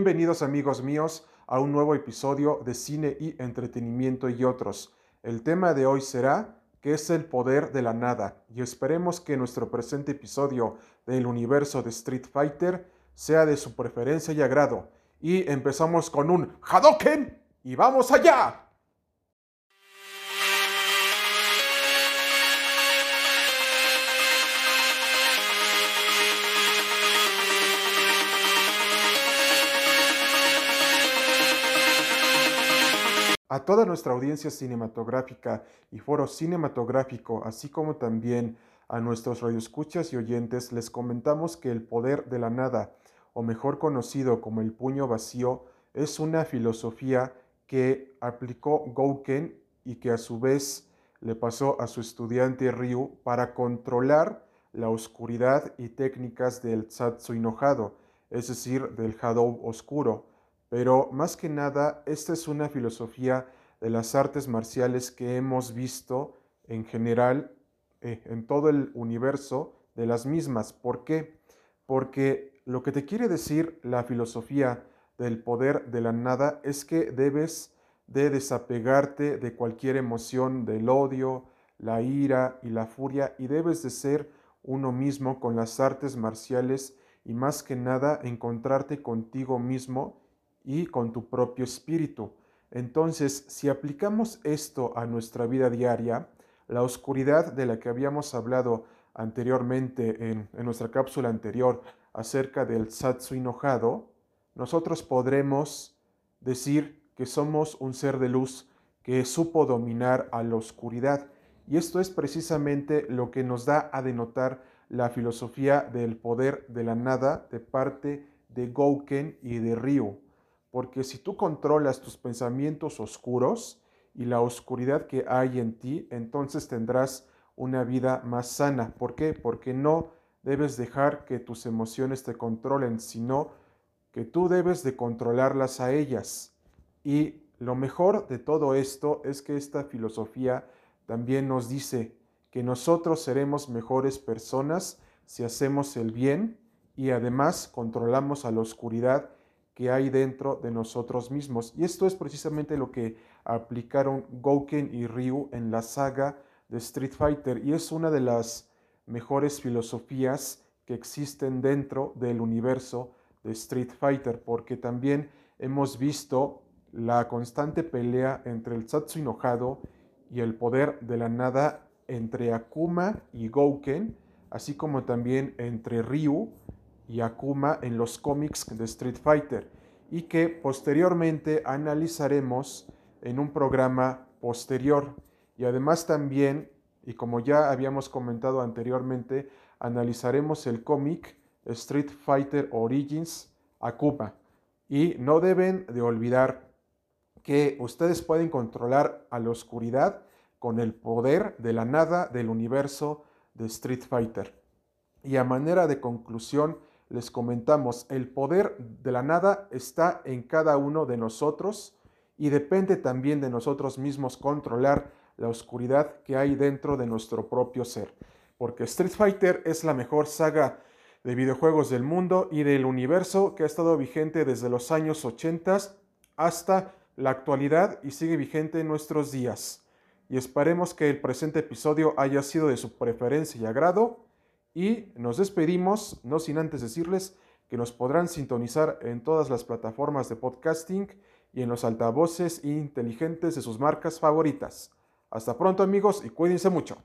Bienvenidos amigos míos a un nuevo episodio de Cine y Entretenimiento y otros. El tema de hoy será ¿qué es el poder de la nada? Y esperemos que nuestro presente episodio del universo de Street Fighter sea de su preferencia y agrado. Y empezamos con un Hadoken y vamos allá. A toda nuestra audiencia cinematográfica y foro cinematográfico, así como también a nuestros radioescuchas y oyentes, les comentamos que el poder de la nada, o mejor conocido como el puño vacío, es una filosofía que aplicó Gouken y que a su vez le pasó a su estudiante Ryu para controlar la oscuridad y técnicas del Satsu enojado, es decir, del Hadou oscuro pero más que nada, esta es una filosofía de las artes marciales que hemos visto en general eh, en todo el universo de las mismas. ¿Por qué? Porque lo que te quiere decir la filosofía del poder de la nada es que debes de desapegarte de cualquier emoción del odio, la ira y la furia y debes de ser uno mismo con las artes marciales y más que nada encontrarte contigo mismo y con tu propio espíritu. Entonces, si aplicamos esto a nuestra vida diaria, la oscuridad de la que habíamos hablado anteriormente en, nuestra cápsula anterior acerca del satsu enojado, nosotros podremos decir que somos un ser de luz que supo dominar a la oscuridad. Y esto es precisamente lo que nos da a denotar la filosofía del poder de la nada de parte de Gouken y de Ryu. Porque si tú controlas tus pensamientos oscuros y la oscuridad que hay en ti, entonces tendrás una vida más sana. ¿Por qué? Porque no debes dejar que tus emociones te controlen, sino que tú debes de controlarlas a ellas. Y lo mejor de todo esto es que esta filosofía también nos dice que nosotros seremos mejores personas si hacemos el bien y además controlamos a la oscuridad que hay dentro de nosotros mismos. Y esto es precisamente lo que aplicaron Gouken y Ryu en la saga de Street Fighter y es una de las mejores filosofías que existen dentro del universo de Street Fighter, porque también hemos visto la constante pelea entre el Satsu enojado y el poder de la nada entre Akuma y Gouken, así como también entre Ryu y Akuma en los cómics de Street Fighter y que posteriormente analizaremos en un programa posterior. Y además también, y como ya habíamos comentado anteriormente, analizaremos el cómic Street Fighter Origins Akuma. Y no deben de olvidar que ustedes pueden controlar a la oscuridad con el poder de la nada del universo de Street Fighter. Y a manera de conclusión, les comentamos, el poder de la nada está en cada uno de nosotros y depende también de nosotros mismos controlar la oscuridad que hay dentro de nuestro propio ser. Porque Street Fighter es la mejor saga de videojuegos del mundo y del universo que ha estado vigente desde los años 80 hasta la actualidad y sigue vigente en nuestros días. Y esperemos que el presente episodio haya sido de su preferencia y agrado y nos despedimos, no sin antes decirles que nos podrán sintonizar en todas las plataformas de podcasting y en los altavoces inteligentes de sus marcas favoritas. Hasta pronto amigos y cuídense mucho.